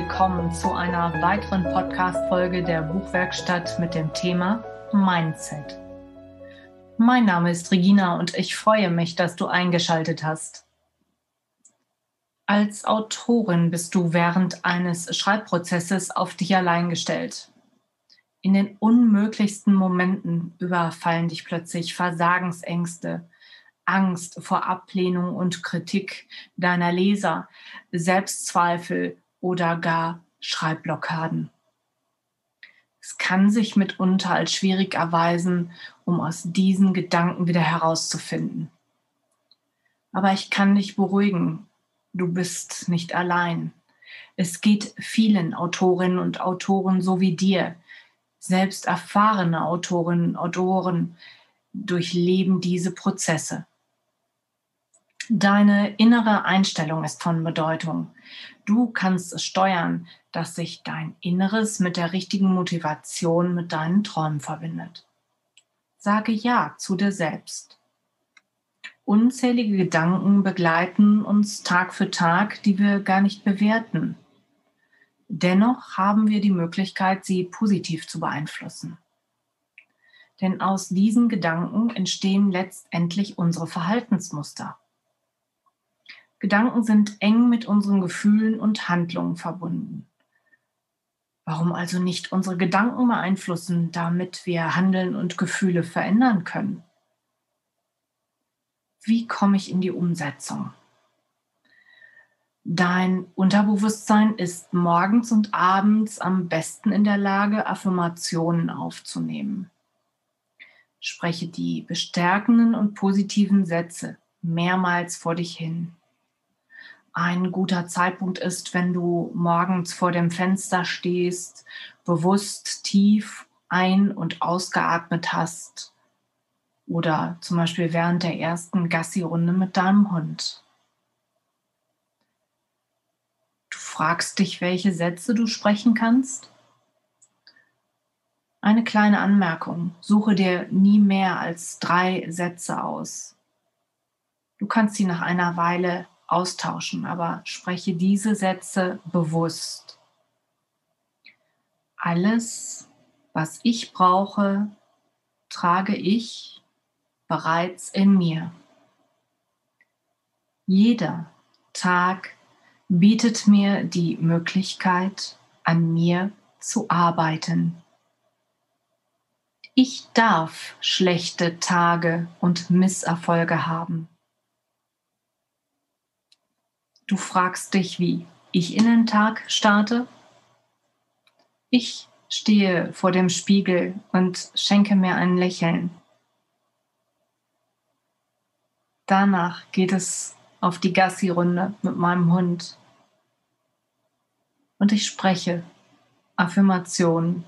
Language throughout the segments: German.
willkommen zu einer weiteren Podcast-Folge der Buchwerkstatt mit dem Thema Mindset. Mein Name ist Regina und ich freue mich, dass du eingeschaltet hast. Als Autorin bist du während eines Schreibprozesses auf dich allein gestellt. In den unmöglichsten Momenten überfallen dich plötzlich Versagensängste, Angst vor Ablehnung und Kritik deiner Leser, Selbstzweifel oder gar Schreibblockaden. Es kann sich mitunter als schwierig erweisen, um aus diesen Gedanken wieder herauszufinden. Aber ich kann dich beruhigen, du bist nicht allein. Es geht vielen Autorinnen und Autoren so wie dir. Selbst erfahrene Autorinnen und Autoren durchleben diese Prozesse. Deine innere Einstellung ist von Bedeutung. Du kannst es steuern, dass sich dein Inneres mit der richtigen Motivation mit deinen Träumen verbindet. Sage Ja zu dir selbst. Unzählige Gedanken begleiten uns Tag für Tag, die wir gar nicht bewerten. Dennoch haben wir die Möglichkeit, sie positiv zu beeinflussen. Denn aus diesen Gedanken entstehen letztendlich unsere Verhaltensmuster. Gedanken sind eng mit unseren Gefühlen und Handlungen verbunden. Warum also nicht unsere Gedanken beeinflussen, damit wir Handeln und Gefühle verändern können? Wie komme ich in die Umsetzung? Dein Unterbewusstsein ist morgens und abends am besten in der Lage, Affirmationen aufzunehmen. Spreche die bestärkenden und positiven Sätze mehrmals vor dich hin ein guter Zeitpunkt ist, wenn du morgens vor dem Fenster stehst, bewusst tief ein- und ausgeatmet hast oder zum Beispiel während der ersten Gassi-Runde mit deinem Hund. Du fragst dich, welche Sätze du sprechen kannst. Eine kleine Anmerkung. Suche dir nie mehr als drei Sätze aus. Du kannst sie nach einer Weile austauschen, aber spreche diese Sätze bewusst. Alles, was ich brauche, trage ich bereits in mir. Jeder Tag bietet mir die Möglichkeit, an mir zu arbeiten. Ich darf schlechte Tage und Misserfolge haben. Du fragst dich, wie ich in den Tag starte? Ich stehe vor dem Spiegel und schenke mir ein Lächeln. Danach geht es auf die Gassi-Runde mit meinem Hund. Und ich spreche Affirmationen.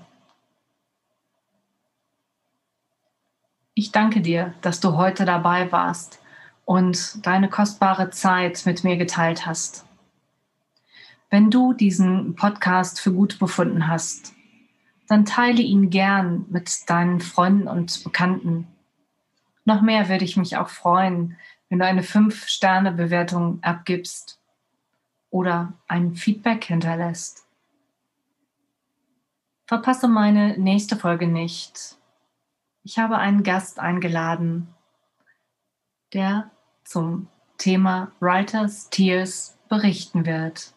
Ich danke dir, dass du heute dabei warst und deine kostbare Zeit mit mir geteilt hast. Wenn du diesen Podcast für gut befunden hast, dann teile ihn gern mit deinen Freunden und Bekannten. Noch mehr würde ich mich auch freuen, wenn du eine 5-Sterne-Bewertung abgibst oder ein Feedback hinterlässt. Verpasse meine nächste Folge nicht. Ich habe einen Gast eingeladen, der zum Thema Writers Tears berichten wird.